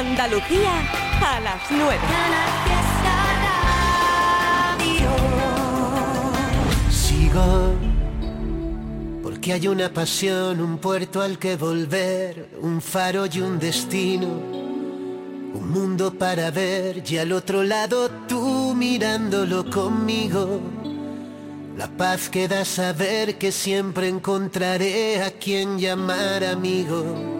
Andalucía a las 9. Sigo porque hay una pasión, un puerto al que volver, un faro y un destino, un mundo para ver y al otro lado tú mirándolo conmigo. La paz que da saber que siempre encontraré a quien llamar amigo.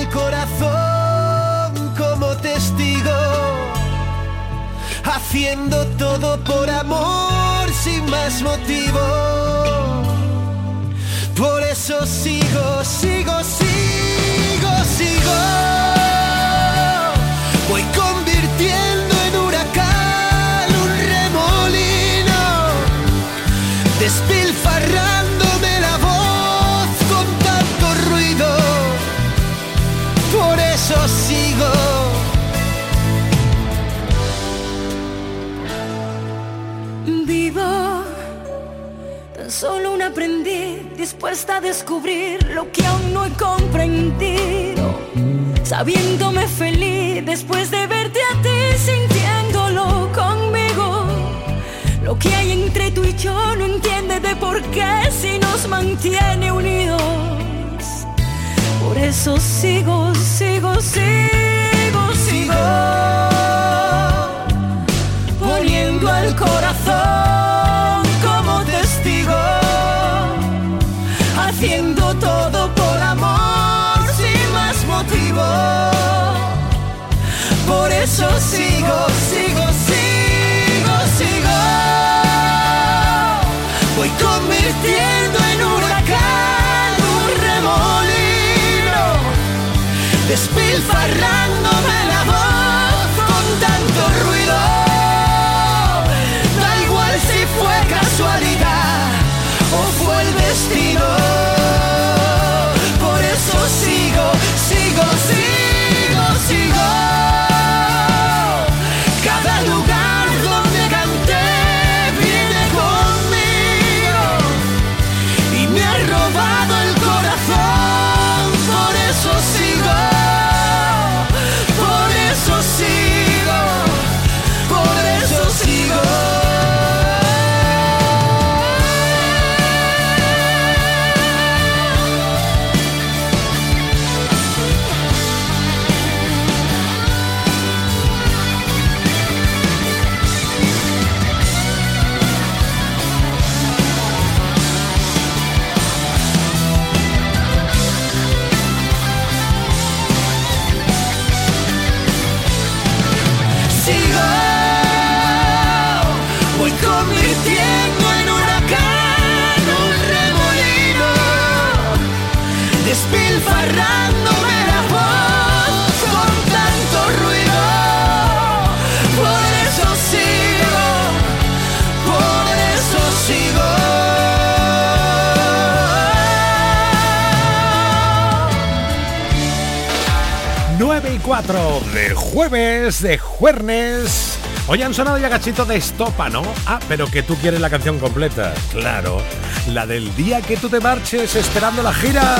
al corazón como testigo, haciendo todo por amor sin más motivo. Por eso sigo, sigo, sigo, sigo. Voy convirtiendo en huracán un remolino, Sigo. Vivo tan solo un aprendiz dispuesta a descubrir lo que aún no he comprendido. Sabiéndome feliz después de verte a ti, sintiéndolo conmigo. Lo que hay entre tú y yo no entiende de por qué si nos mantiene unidos. Eso sigo, sigo, sigo, sigo farrando. 4 de jueves, de jueves. Hoy han sonado ya gachito de estopa, ¿no? Ah, pero que tú quieres la canción completa. Claro, la del día que tú te marches esperando la gira.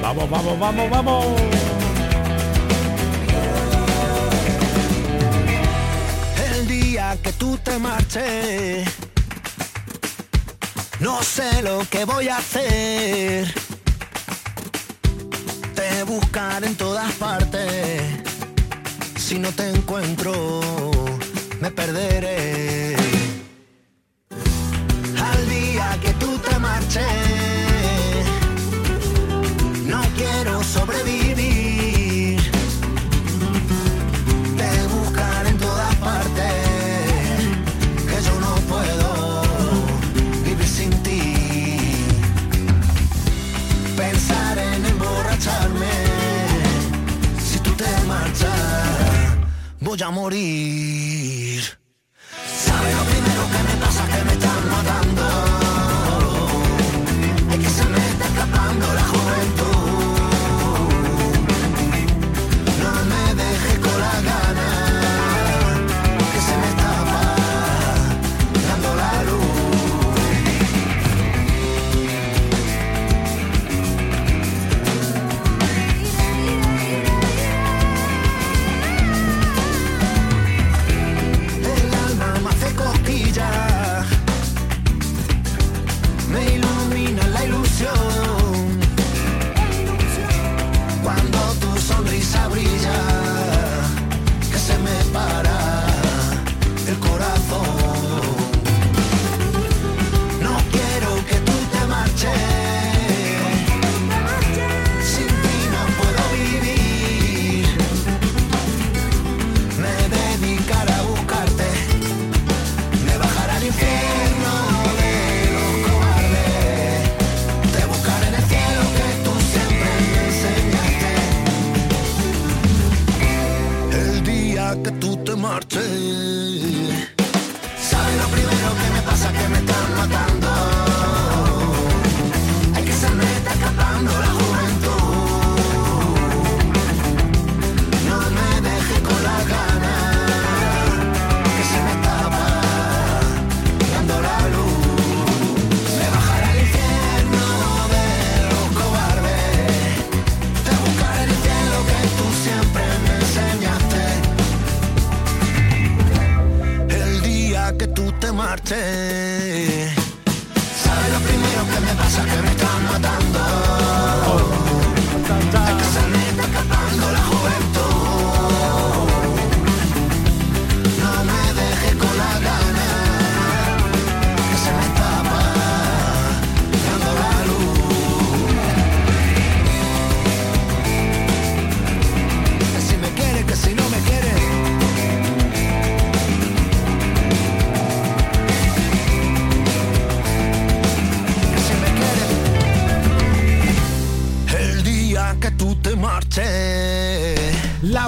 Vamos, vamos, vamos, vamos. El día que tú te marches, no sé lo que voy a hacer. Te buscar en todas partes. Si no te encuentro, me perderé. Al día que tú te marches, a morir.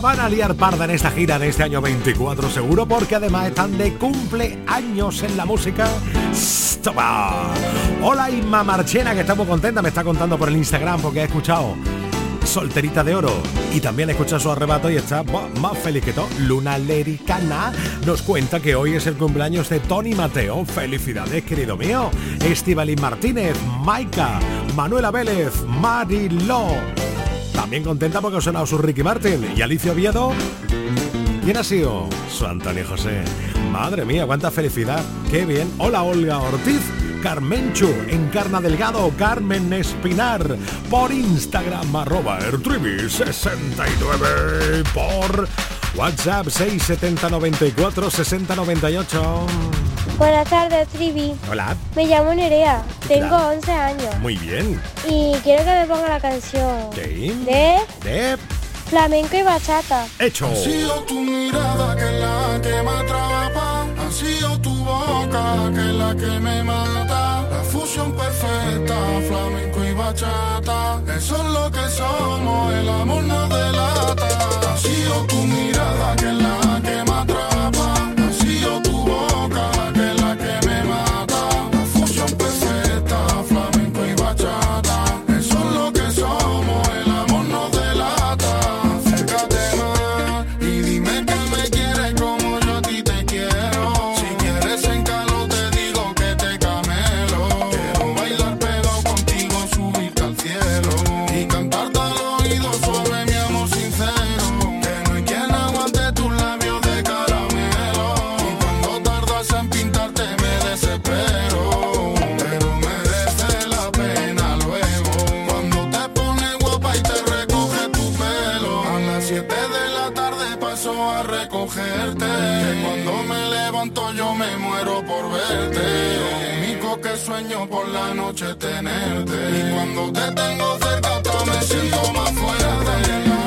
Van a liar parda en esta gira de este año 24 seguro porque además están de cumpleaños en la música. Stop. Hola Inma Marchena que estamos contenta, me está contando por el Instagram porque ha escuchado Solterita de Oro y también escucha su arrebato y está más feliz que todo. Luna Lericana nos cuenta que hoy es el cumpleaños de Tony Mateo. Felicidades, querido mío. Estivalín Martínez, Maika, Manuela Vélez, Mariló. También contenta porque ha sonado su Ricky Martin y Alicia Oviedo. ¿Quién ha sido? Su Antonio José. Madre mía, cuánta felicidad. Qué bien. Hola Olga Ortiz. Carmenchu, Encarna Delgado, Carmen Espinar, por Instagram arroba ertrivi69, por WhatsApp 670 94 60 98. Buenas tardes, Trivi. Hola, Me llamo Nerea, tengo Claro. 11 años muy bien. y quiero que me ponga la canción Sí. de De flamenco y bachata. hecho. Ha sido tu mirada que es la que me atrapa, ha sido tu boca que es la que me mata, la fusión perfecta, flamenco y bachata, eso es lo que somos, el amor nos delata. Ha sido tu mirada que sueño por la noche tenerte. Y cuando te tengo cerca me siento más fuerte.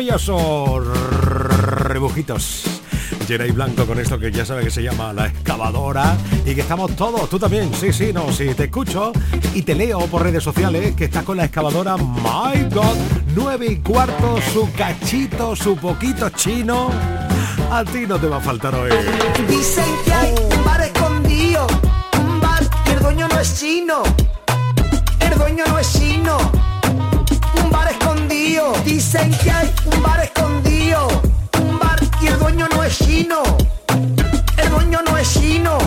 Maravilloso. Rebujitos. Geray Blanco con esto que ya sabe que se llama la excavadora y que estamos todos, tú también, sí, sí, no, sí, te escucho y te leo por redes sociales que estás con la excavadora, my god, nueve y cuarto, su cachito, su poquito chino, a ti no te va a faltar hoy. Dicen que hay un bar escondido, un bar y el dueño no es chino. El dueño no es chino. Dicen que hay un bar escondido, un bar y el dueño no es chino. El dueño no es chino.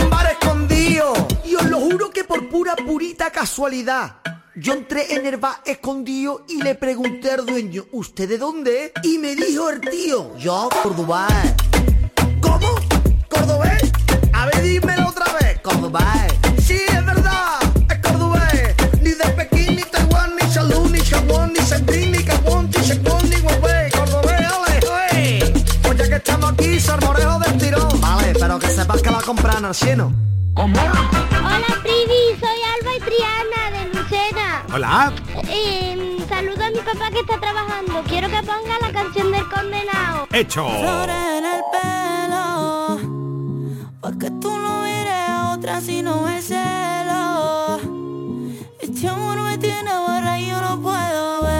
Un bar escondido. Y os lo juro que por pura purita casualidad. Yo entré en el bar escondido y le pregunté al dueño, ¿usted de dónde? Y me dijo el tío, yo, Cordobés. ¿Cómo? ¿Cordobés? A ver, dímelo otra vez. ¿Cordobés? Sepas que la compran al cielo. Hola, Trivi, soy Alba y Triana de Lucena. Hola. Eh, saludo a mi papá que está trabajando. Quiero que ponga la canción del condenado. Hecho. Flores en el pelo, pa' que tú no mires a otra si no es celo. Este amor me tiene barra y yo no puedo verme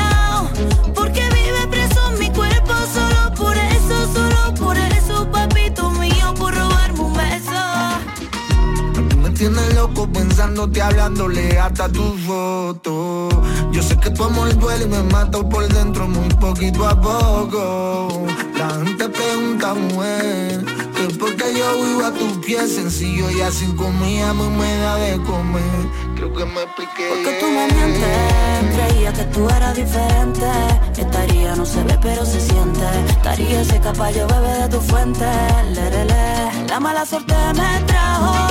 hablándole hasta tu foto. Yo sé que tu amor duele y me mata por dentro muy poquito a poco. La gente pregunta, mujer, que porque yo vivo a tus pies sencillo y así comida me da de comer. Creo que me expliqué. Porque tú me mientes, creía que tú eras diferente. Estaría no se ve pero se siente. Estaría ese yo bebe de tu fuente. Lerele. La mala suerte me trajo,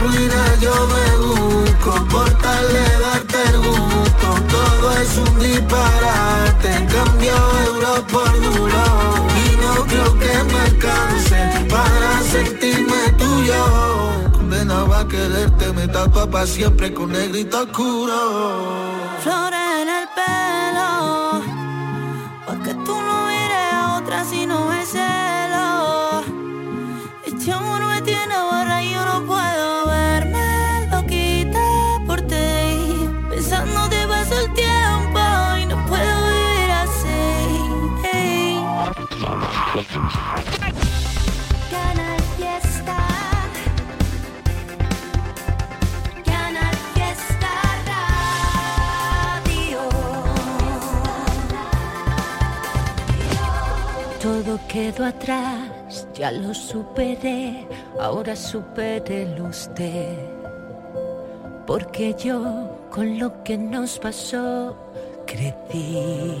ruina yo me busco. Por tal de darte el gusto. Todo es un disparate. Cambio euro por duro. Y no creo que me alcance Para sentirme tuyo. Condenado a quererte me tapa pa' siempre con negrito oscuro Todo quedó atrás, ya lo superé, ahora supérelo usted. Porque yo con lo que nos pasó crecí.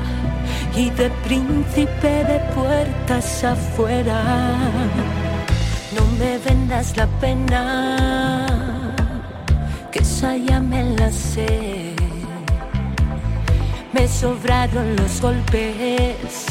y de príncipe de puertas afuera. No me vendas la pena, que esa ya me la sé. Me sobraron los golpes,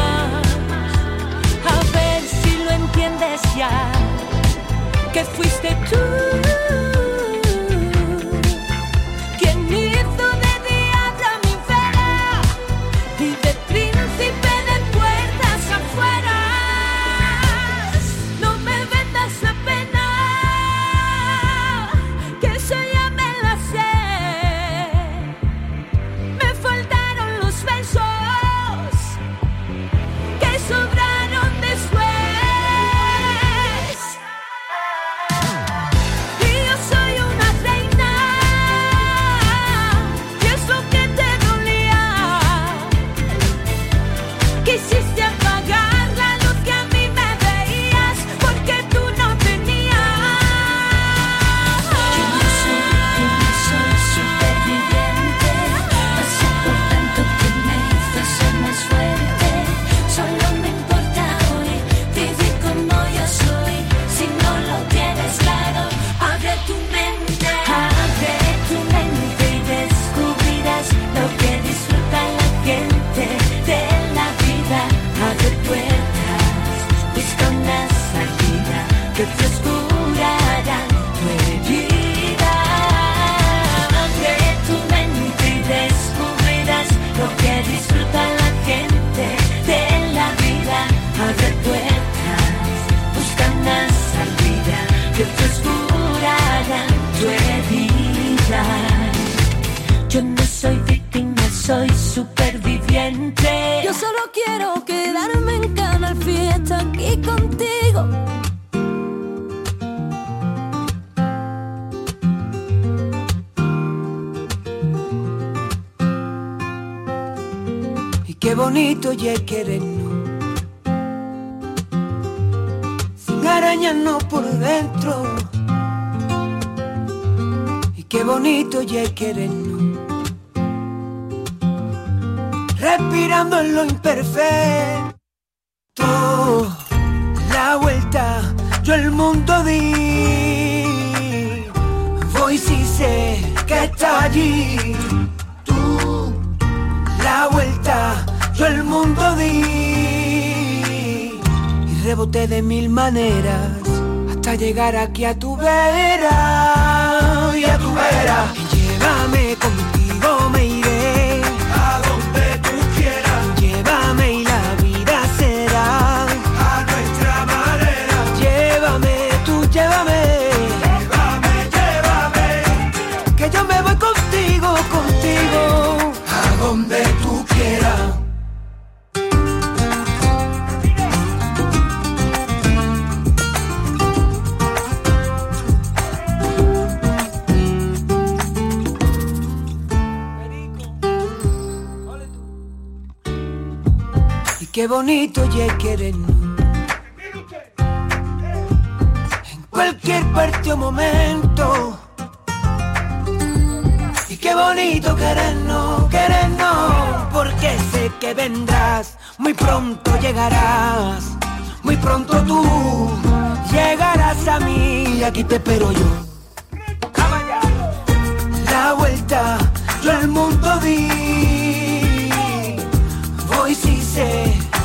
A ver si lo entiendes ya, que fuiste tú. Solo quiero quedarme en Canal Fiesta aquí contigo. Y qué bonito ya querernos. Sin arañarnos por dentro. Y qué bonito ya querernos. Respirando en lo imperfecto. La vuelta, yo el mundo di. Voy si sé que está allí. Tú la vuelta, yo el mundo di y reboté de mil maneras hasta llegar aquí a tu vera y a tu vera. Llévame contigo, me iré qué bonito ya querernos. En cualquier parte o momento. Y qué bonito querernos, querernos. Porque sé que vendrás, muy pronto llegarás. Muy pronto tú llegarás a mí y aquí te espero yo. La vuelta, yo el mundo di. Voy si sé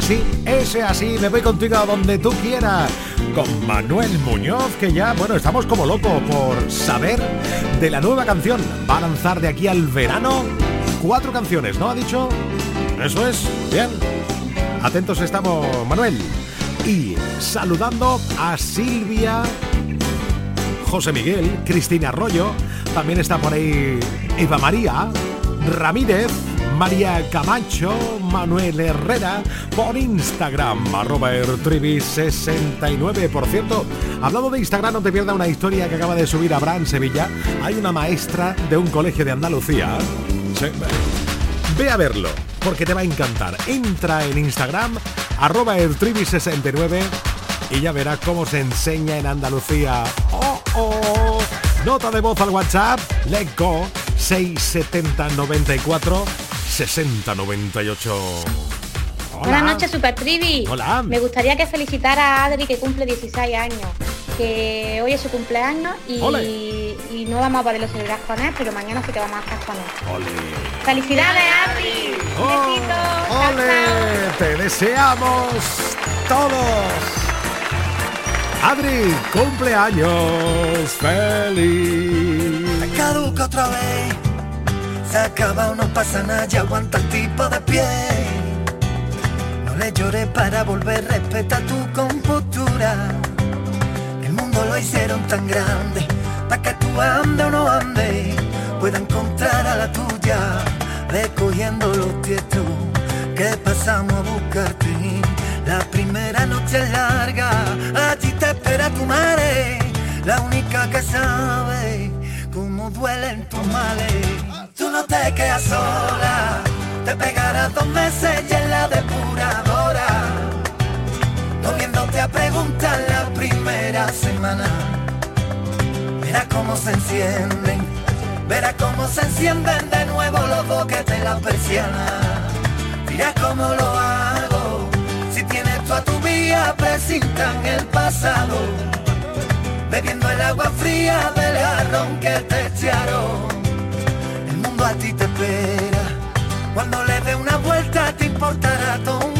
así, eso es así, me voy contigo a donde tú quieras. Con Manuel Muñoz, que ya, bueno, estamos como locos por saber de la nueva canción. Va a lanzar de aquí al verano cuatro canciones, ¿no? ¿Ha dicho? Eso es, bien. Atentos estamos, Manuel. Y saludando a Silvia, José Miguel, Cristina Arroyo, también está por ahí Eva María, Ramírez, María Camacho, Manuel Herrera, por Instagram, arroba ertribi69. Por cierto, hablando de Instagram, no te pierdas una historia que acaba de subir Abraham Sevilla. Hay una maestra de un colegio de Andalucía. Ve a verlo, porque te va a encantar. Entra en Instagram, arroba ertribi69 y ya verás cómo se enseña en Andalucía. ¡Oh, oh! Nota de voz al WhatsApp, let go, 670 94 60 98. Hola. Buenas noches, Super Trivi. Hola. Me gustaría que felicitara a Adri que cumple 16 años. Que hoy es su cumpleaños y, Ole. y no vamos a poderlo celebrar con él, pero mañana sí que vamos a estar con él. Ole. ¡Felicidades, Adri! Oh, ¡Ole! Te deseamos todos. Adri, cumpleaños feliz. caduca otra vez. Se acaba, no pasa nada, ya aguanta el tipo de pie. No le llores para volver, respeta tu compostura. El mundo lo hicieron tan grande, para que tú ande o no ande, pueda encontrar a la tuya, recogiendo los tiestos que pasamos a buscarte. La primera noche es larga, allí te espera tu madre, la única que sabe cómo duelen tus males. Tú no te quedas sola, te pegarás dos meses y en la depuradora, volviéndote a preguntar la primera semana. Verás cómo se encienden, verás cómo se encienden de nuevo los boquetes las persianas. Mira cómo lo hago, si tienes tú a tu vía, presintan el pasado, bebiendo el agua fría del jarrón que te echaron. A ti te espera, cuando le dé una vuelta te importará todo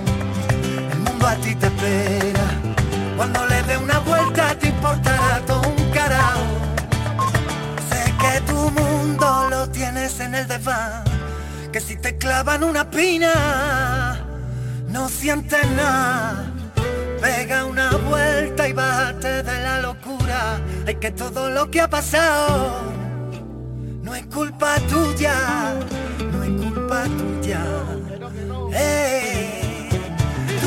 A ti te espera, cuando le dé una vuelta te importará todo un carajo. Sé que tu mundo lo tienes en el desván, que si te clavan una pina, no sientes nada. Pega una vuelta y bájate de la locura. Hay que todo lo que ha pasado no es culpa tuya, no es culpa tuya. Ey, tú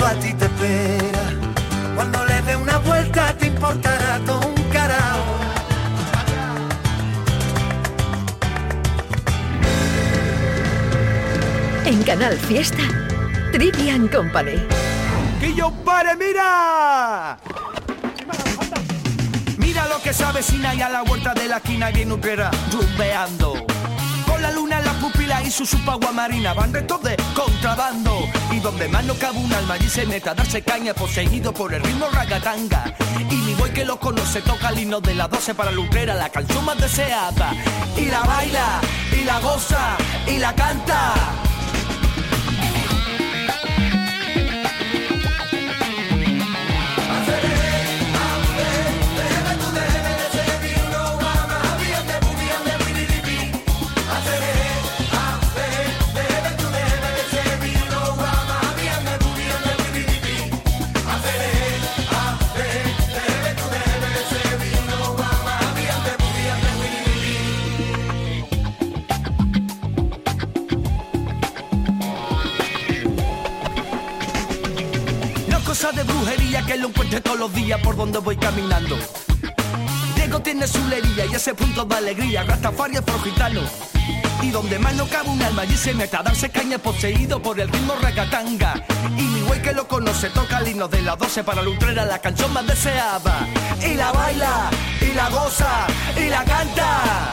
Mundo a ti te espera, cuando le dé una vuelta te importará todo un carajo. En Canal Fiesta, Trivian Company. ¡Que yo pare, mira! Mira lo que se avecina y a la vuelta de la esquina viene un rumbeando. La luna en la pupila y su supagua marina van restos de contrabando. Y donde más no cabe un alma y se meta a darse caña poseído por el ritmo ragatanga. Y mi boy que lo conoce toca el himno de las 12 para Lutrera, la canción más deseada. Y la baila, y la goza, y la canta. Lo encuentre todos los días por donde voy caminando. Diego tiene su lería y ese punto de alegría, Rastafari es por gitano. Y donde más no cabe un alma y se meta a darse caña poseído por el ritmo ragatanga. Y mi güey que lo conoce toca el himno de la 12 para Lutrera, la canción más deseada. Y la baila, y la goza, y la canta.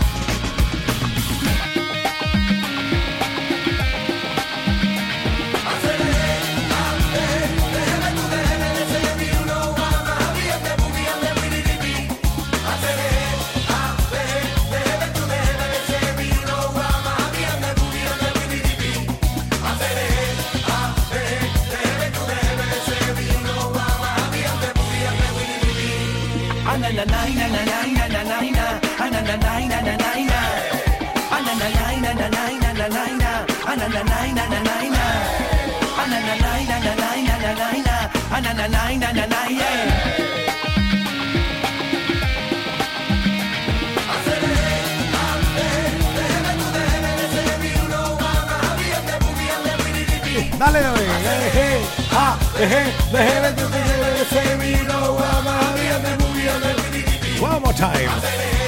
Vida de movie, de- One more time.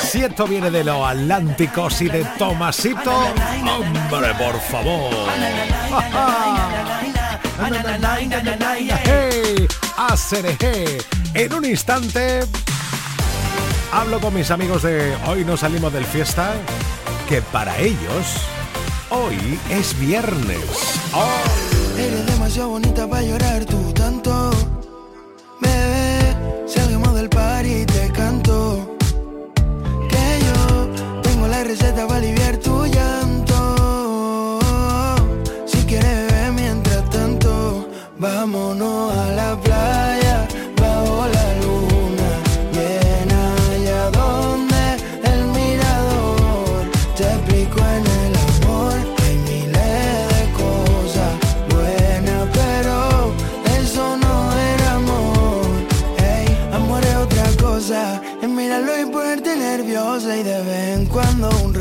Si esto viene de los Atlánticos y de Tomasito, hombre, por favor. Hey. En un instante hablo con mis amigos de Hoy no salimos del fiesta, que para ellos hoy es viernes. Oh. Eres demasiado bonita para llorar tú tanto. Receta para aliviar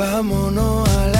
vámonos a la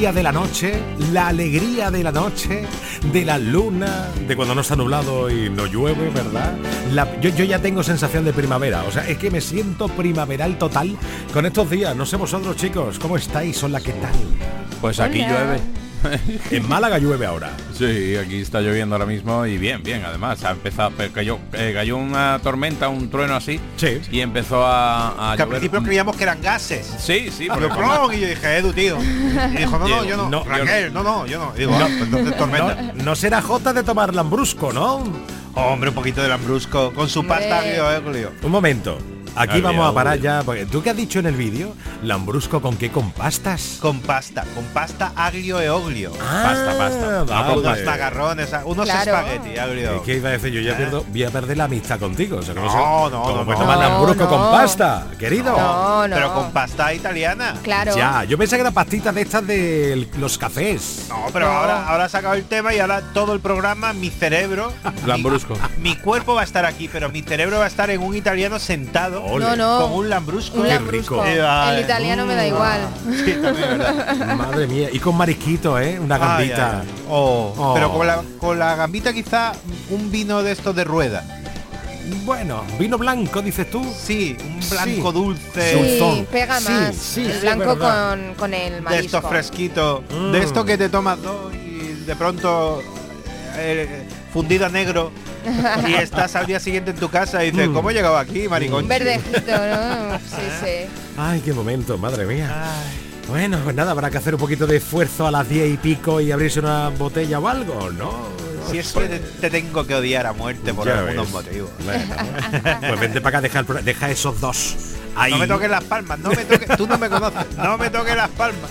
Magia de la noche, la alegría de la noche, de la luna, de cuando no está nublado y no llueve, ¿verdad? La- yo, yo ya tengo sensación de primavera, o sea, es que me siento primaveral total con estos días. No sé vosotros, chicos, ¿cómo estáis? Hola, ¿qué tal? Pues aquí Hola. llueve. En Málaga llueve ahora. Sí, aquí está lloviendo ahora mismo y bien, bien, además. Ha empezado, pero cayó, eh, cayó una tormenta, un trueno así. Sí. Y empezó a, a Que al llover. principio creíamos que eran gases. Sí, sí, "Plon", y yo dije, Edu, tío. Y dijo, no, no, yo no. No, yo Raquel, no, no, yo no. Y digo, No, "Ah, pues entonces tormenta. No, no será Jota de tomar lambrusco, ¿no? Hombre, un poquito de lambrusco. Con su pasta agrio. Un momento. Aquí vamos a parar ya, porque tú que has dicho en el vídeo, lambrusco con qué, con pastas. Con pasta, con pasta agrio e oglio. Pasta, pasta. No, con vale. pasta garrones, unos Claro. espagueti agrio. Es que iba a decir, yo ya ¿Eh? pierdo, voy a perder la amistad contigo. O sea, que no, No, no, cómo no, puedes no. tomar lambrusco No, con pasta, querido. No, no. Pero con pasta italiana. Claro. Ya, yo pensé que eran pastitas de estas de los cafés. No, pero ahora, ahora ha sacado el tema y ahora todo el programa, mi cerebro. Lambrusco. Mi, mi cuerpo va a estar aquí, pero mi cerebro va a estar en un italiano sentado No, no. con un lambrusco. Un lambrusco. Eh, El italiano me da igual. Sí, también es verdad. Madre mía, y con marisquito, ¿eh? Una gambita. Ay, ay, ay. Oh, Oh. Pero con la, con la gambita quizá un vino de estos de rueda. Bueno, vino blanco, dices tú. Sí, un blanco Sí. dulce. Sí, Dulzón. pega más. sí, el blanco con, con el de marisco. estos fresquitos, Mm. de esto que te tomas dos y de pronto eh, fundido a negro y estás al día siguiente en tu casa y dices, Mm. ¿cómo he llegado aquí, maricón? Verdecito, ¿no? Sí, sí. Ay, qué momento, madre mía. Bueno, pues nada, habrá que hacer un poquito de esfuerzo a las 10 y pico y abrirse una botella o algo, ¿no? Si es que te, te tengo que odiar a muerte por Ya algunos ves. motivos. Bueno, pues vente para acá, deja esos dos. Ahí. No me toques las palmas, no me toques, tú no me conoces, no me toques las palmas.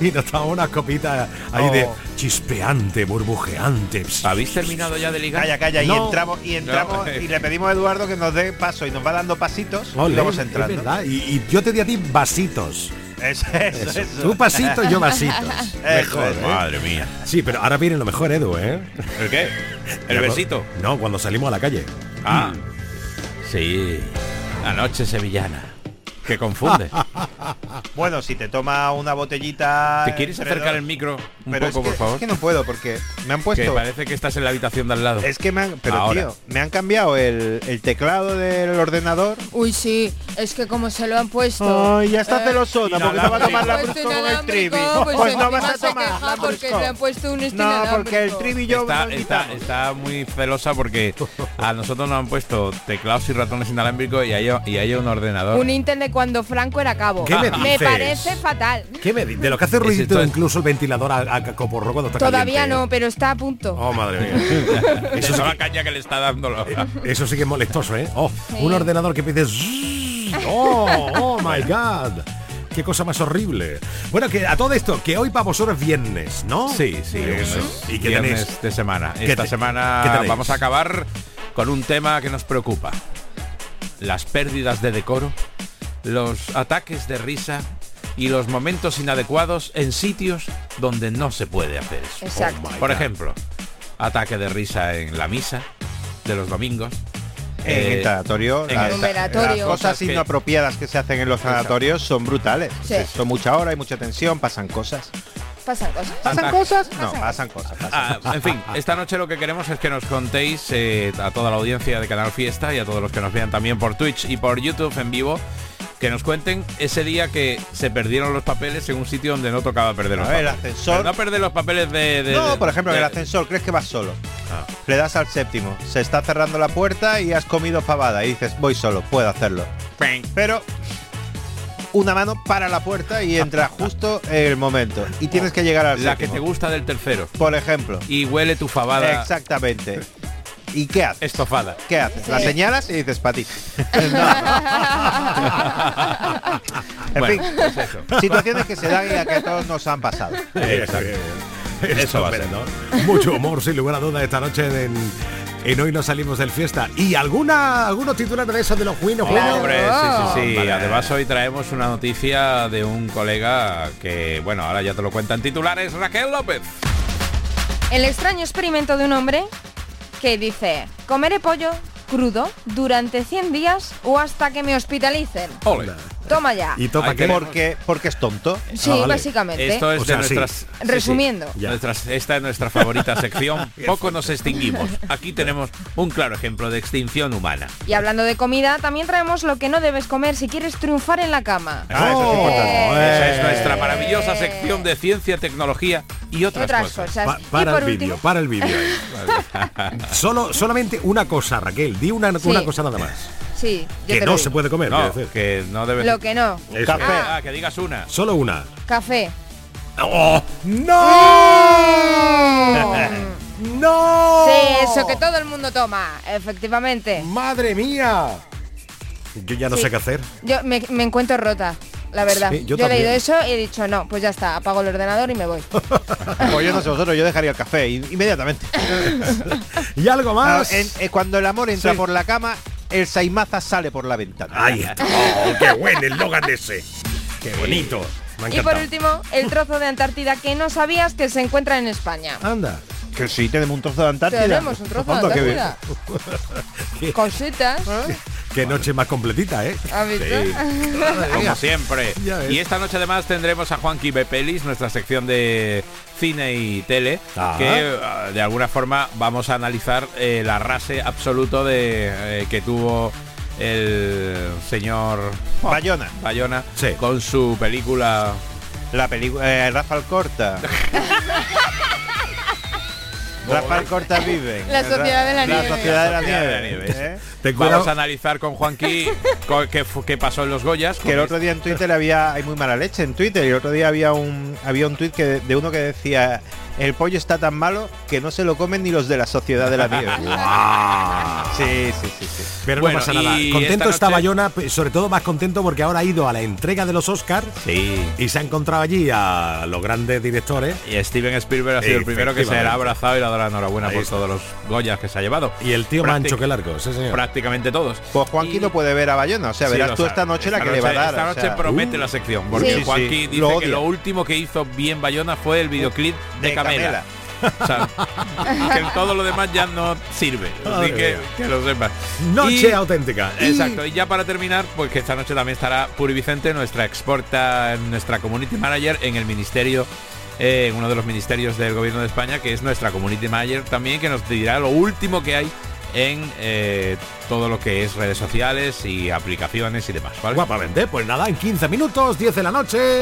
y nos tomamos unas copitas ahí Oh. de chispeante, burbujeante. ¿Habéis terminado ya de ligar? Calla, calla, y No. entramos, y entramos, No. y le pedimos a Eduardo que nos dé paso y nos va dando pasitos y vamos es entrando. verdad, Y, y yo te di a ti vasitos. Eso, eso, Eso. eso. Tú pasitos, yo vasitos. Mejor, ¿eh? Madre mía. Sí, pero ahora viene lo mejor, Edu, ¿eh? ¿El qué? ¿El besito? No, cuando salimos a la calle. Ah, sí. La noche sevillana. Que confunde. Bueno, si te toma una botellita. ¿Te quieres acercar dos- el micro un Pero poco, es que, por favor? Es que no puedo porque me han Que puesto. parece que estás en la habitación de al lado. Es que me han. Pero Ahora. tío, me han cambiado el, el teclado del ordenador. Uy, sí, es que como se lo han puesto. Ay, ya está Eh, celosona porque no va a tomar la Pues brusco con el trivi. Pues, Pues no vas a tomar la porque le han puesto un No, porque el trivi yo Está, está, está muy celosa porque a nosotros nos han puesto teclados y ratones inalámbricos y hay, y hay un ordenador. Un Intel de cuando Franco era cabo. ¿Qué me dices? parece fatal. ¿Qué me di- De lo que hace to- incluso el ventilador a, a coporro cuando está Todavía caliente. no, pero está a punto. Oh, madre mía. Eso es la caña que le está dando. que, eso sí que es molestoso, ¿eh? Oh, un ordenador que pide... Oh, oh, my God. Qué cosa más horrible. Bueno, que a todo esto, que hoy para vosotros es viernes, ¿no? Sí, sí. Eso. ¿Y qué viernes tenéis? de semana. ¿Qué Esta te- semana vamos a acabar con un tema que nos preocupa. Las pérdidas de decoro, los ataques de risa y los momentos inadecuados en sitios donde no se puede hacer eso. Exacto. Oh Por God. ejemplo, ataque de risa en la misa de los domingos. En Eh, el sanatorio, en las, el las cosas que- inapropiadas que se hacen en los sanatorios son brutales. Sí. Son mucha hora, hay mucha tensión, pasan cosas. Pasan cosas. ¿Pasan cosas? No, pasan cosas. pasan Ah, cosas. en fin, esta noche lo que queremos es que nos contéis eh, a toda la audiencia de Canal Fiesta y a todos los que nos vean también por Twitch y por YouTube en vivo, que nos cuenten ese día que se perdieron los papeles en un sitio donde no tocaba perder los A ver, el papeles. ascensor. Pero no perder los papeles de... de- No, de- por ejemplo, en de- el ascensor, crees que vas solo. Ah. Le das al séptimo, se está cerrando la puerta y has comido pavada y dices, voy solo, puedo hacerlo. Pero una mano para la puerta y entra justo el momento. Y tienes que llegar al La que te gusta del tercero. Por ejemplo. Y huele tu fabada Exactamente. ¿Y qué haces? estofada. ¿Qué haces? La Sí. señalas y dices para ti. En Bueno, fin, pues eso. situaciones que se dan y a que a todos nos han pasado. Exacto. Eso va a ser. Estupendo. Mucho humor, sin lugar a duda, esta noche en, en Hoy nos salimos del fiesta. ¿Y alguna algunos titulares de esos de los juinos? Claro, hombre, sí, sí, sí. Vale. Además hoy traemos una noticia de un colega que, bueno, ahora ya te lo cuentan titulares, Raquel López. El extraño experimento de un hombre que dice, comeré pollo crudo durante 100 días o hasta que me hospitalicen. Toma ya. ¿Y topa qué? que- Porque, porque es tonto. Sí, Ah, vale. básicamente. Esto es O sea, de sí. nuestras... sí, sí. Resumiendo. Ya. Nuestras- esta es nuestra favorita sección. Poco nos extinguimos. Aquí tenemos un claro ejemplo de extinción humana. Y hablando de comida, también traemos lo que no debes comer si quieres triunfar en la cama. Ah, eso es importante. Esa es nuestra maravillosa sección de ciencia, tecnología y otras, Otras cosas. cosas. Pa- y para el último, vídeo, para el vídeo. Solo, solamente una cosa, Raquel. Di una, Sí. una cosa nada más. Sí, yo Que te no lo se puede comer, No, decir. que no debe Lo que no. Eso. Café. Ah, que digas una. Solo una. Café. ¡Oh! ¡No! ¡No! Sí, eso que todo el mundo toma, efectivamente. ¡Madre mía! Yo ya no Sí. sé qué hacer. Yo me, me encuentro rota, la verdad. Sí, yo yo he leído eso y he dicho, no, pues ya está, apago el ordenador y me voy. Pues yo no sé vosotros, yo dejaría el café in- inmediatamente. ¿Y algo Ah, más? en- eh, cuando el amor entra Sí. por la cama, el saimaza sale por la ventana. Está. ¡Oh, qué bueno el Logan ese! ¡Qué bonito! Me ha Y por último, el trozo de Antártida que no sabías que se encuentra en España. Anda. Que sí, tenemos un trozo de Antártida. Tenemos un trozo de. Antártida. Cositas. ¿eh? Qué noche más completita, ¿eh? ¿Has visto? Como siempre. Y esta noche además tendremos a Juanqui Bepelis, nuestra sección de cine y tele, que ah, de alguna forma vamos a analizar eh, el arrase absoluto de eh, que tuvo el señor Bayona. Bayona con su película La película eh, Rafael Corta. Rafael Corta vive. La Sociedad de la La Nieve. Sociedad de la Sociedad de la Nieve. Nieve. ¿eh? Ten Vamos a analizar con Juanqui qué pasó en los Goyas. Que el otro día en Twitter había hay muy mala leche en Twitter y el otro día había un había un tweet que de uno que decía el pollo está tan malo que no se lo comen ni los de la sociedad de la nieve. sí, sí, sí, sí. Pero Bueno, no pasa nada. y Contento esta está noche- Bayona, pe- sobre todo más contento porque ahora ha ido a la entrega de los Oscars y se ha encontrado allí a los grandes directores. Y Steven Spielberg ha sido el primero que se le ha abrazado y le ha dado la enhorabuena Ahí por está. todos los Goyas que se ha llevado. Y el tío más Práctic- ancho que largo, sí señor. Prácticamente todos. Pues Juanqui no puede ver a Bayona, o sea, Sí, verás tú sabe. esta noche la que le va a dar. Esta o noche sea, promete uh, la sección, porque Sí. Juanqui Sí, dice lo que lo último que hizo bien Bayona fue el videoclip de, De Camela. Camela. O sea, que todo lo demás ya no sirve. Así que, lo sepas. Noche Y- auténtica. Exacto. Y ya para terminar, pues que esta noche también estará Puri Vicente, nuestra exporta, nuestra community manager en el ministerio, eh, en uno de los ministerios del gobierno de España, que es nuestra community manager también, que nos dirá lo último que hay en eh, todo lo que es redes sociales y aplicaciones y demás. ¿vale? Guapamente, pues nada, en 15 minutos, 10 de la noche.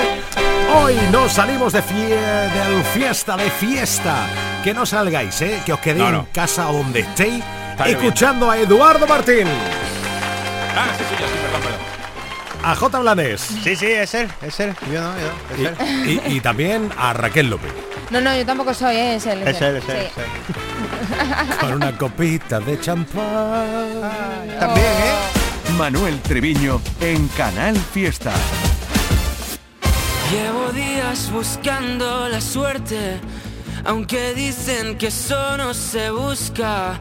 Hoy nos salimos de fie del fiesta, de fiesta. Que no salgáis, ¿eh? Que os quedéis No, no. en casa o donde estéis, Está escuchando a Eduardo Martín, Ah, sí, sí, sí, perdón, perdón. a J. Blanes Sí, sí, es él, es él. Yo no, yo él. y, también a Raquel López. No, no, yo tampoco soy, ¿eh? es él. Es él, es Sí. él, es él. Con una copita de champán. También, ¿eh? Manuel Treviño en Canal Fiesta. Llevo días buscando la suerte, aunque dicen que eso no se busca.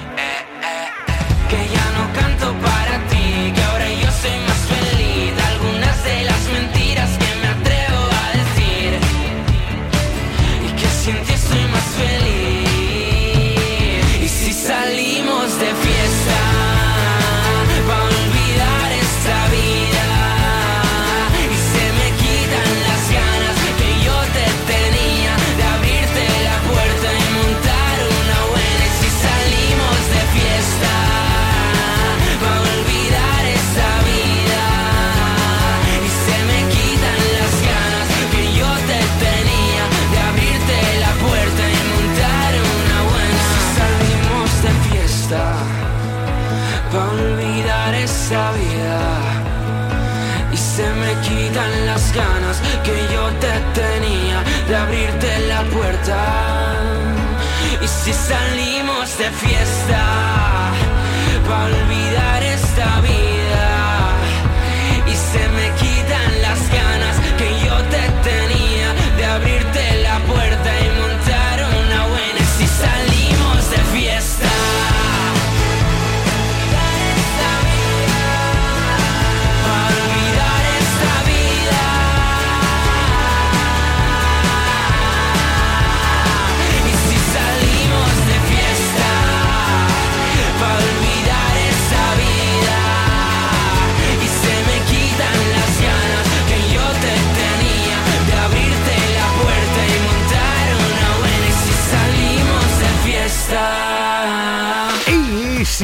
Y se me quitan las ganas que yo te tenía de abrirte la puerta. Y si salimos de fiesta, va a olvidar esta vida.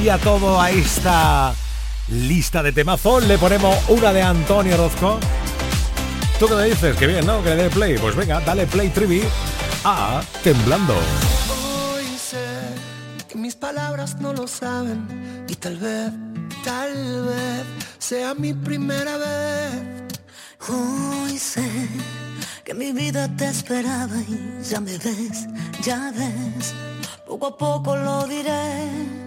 Sí a todo a esta lista de temazos. Le ponemos una de Antonio Orozco. ¿Tú qué me dices? Que bien, ¿no? Que le dé play. Pues venga, dale play trivi a Temblando. Hoy sé que mis palabras no lo saben y tal vez, tal vez sea mi primera vez. Hoy sé que mi vida te esperaba y ya me ves, ya ves, poco a poco lo diré.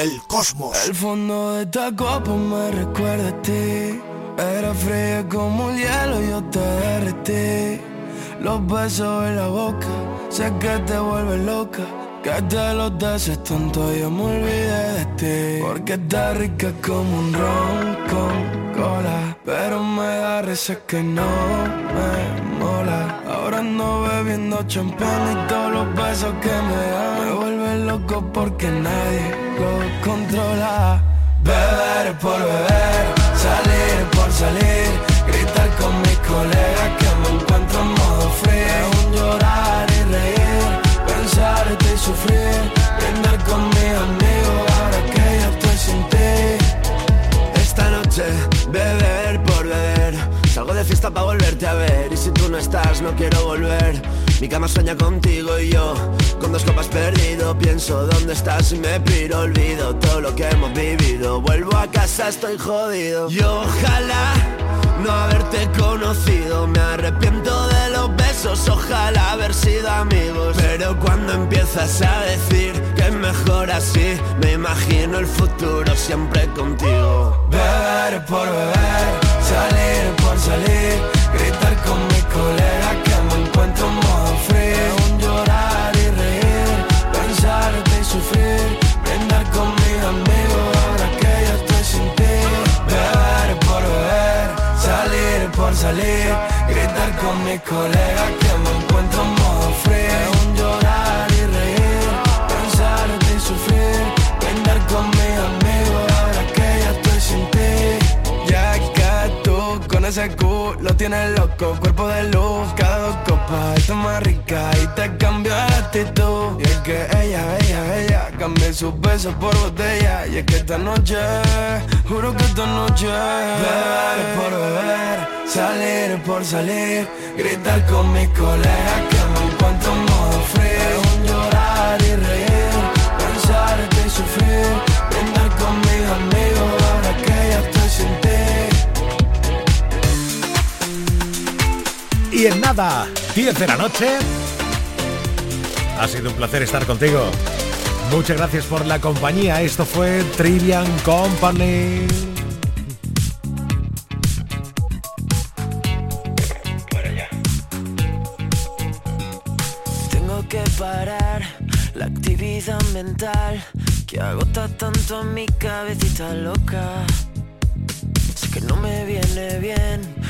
del cosmos. El fondo de esta copa me recuerda a ti. Era fría como el hielo, yo te derretí. Los besos en la boca, sé que te vuelve loca. Que te los des tonto, yo me olvidé de ti. Porque está rica como un ron con cola. Pero me da risa que no me mola. Ahora ando bebiendo champán y todos los besos que me dan. Me vuelven loco porque nadie lo controla. Beber por beber, salir por salir, gritar con mis colegas que me encuentro en modo free. Un llorar y reír, pensarte y sufrir, brindar con mis amigos ahora que ya estoy sin ti. Esta noche, beber por Salgo de fiesta para volverte a ver. Y si tú no estás, no quiero volver. Mi cama sueña contigo y yo Con dos copas perdido Pienso dónde estás y me piro Olvido todo lo que hemos vivido. Vuelvo a casa, estoy jodido. Y ojalá no haberte conocido. Me arrepiento de los besos Ojalá haber sido amigos. Pero cuando empiezas a decir Que es mejor así Me imagino el futuro siempre contigo. Beber por beber, salir por salir, gritar con mis colegas que me encuentro en modo free. Un llorar y reír, pensarte y sufrir, brindar con mis amigos ahora que yo estoy sin ti. Beber por beber, salir por salir, gritar con mis colegas que me encuentro en modo ese lo tiene loco, cuerpo de luz, cada dos copas está más rica y te cambió la actitud. Y es que ella, ella, ella cambié sus besos por botella. Y es que esta noche, juro que esta noche, beber por beber, salir por salir, gritar con mis colegas Y en nada, 10 de la noche ha sido un placer estar contigo. Muchas gracias por la compañía. Esto fue Trivian Company. Tengo que parar la actividad mental que agota tanto a mi cabecita loca. Sé que no me viene bien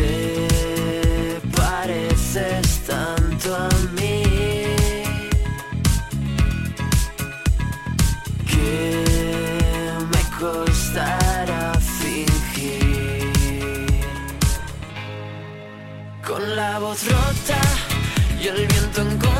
Te pareces tanto a mí que me costará fingir. Con la voz rota y el viento en contra,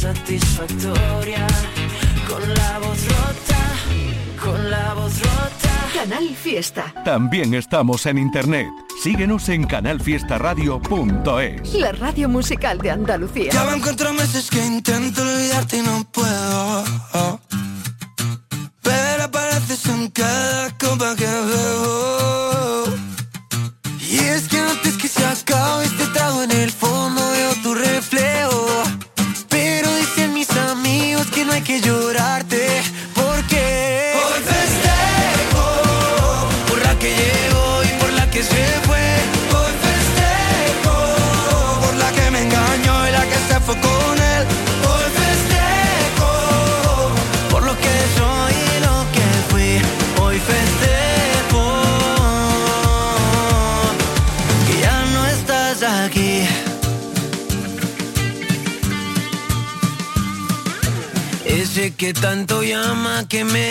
satisfactoria. Con la voz rota, con la voz rota. Canal Fiesta. También estamos en internet. Síguenos en canalfiestaradio.es. La radio musical de Andalucía. Ya van cuatro meses que intento olvidarte y no puedo. Pero apareces en cada copa que bebo. Y es que antes que se acabe este trago en el tanto llama que me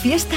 Fiesta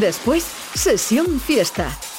Después, sesión fiesta.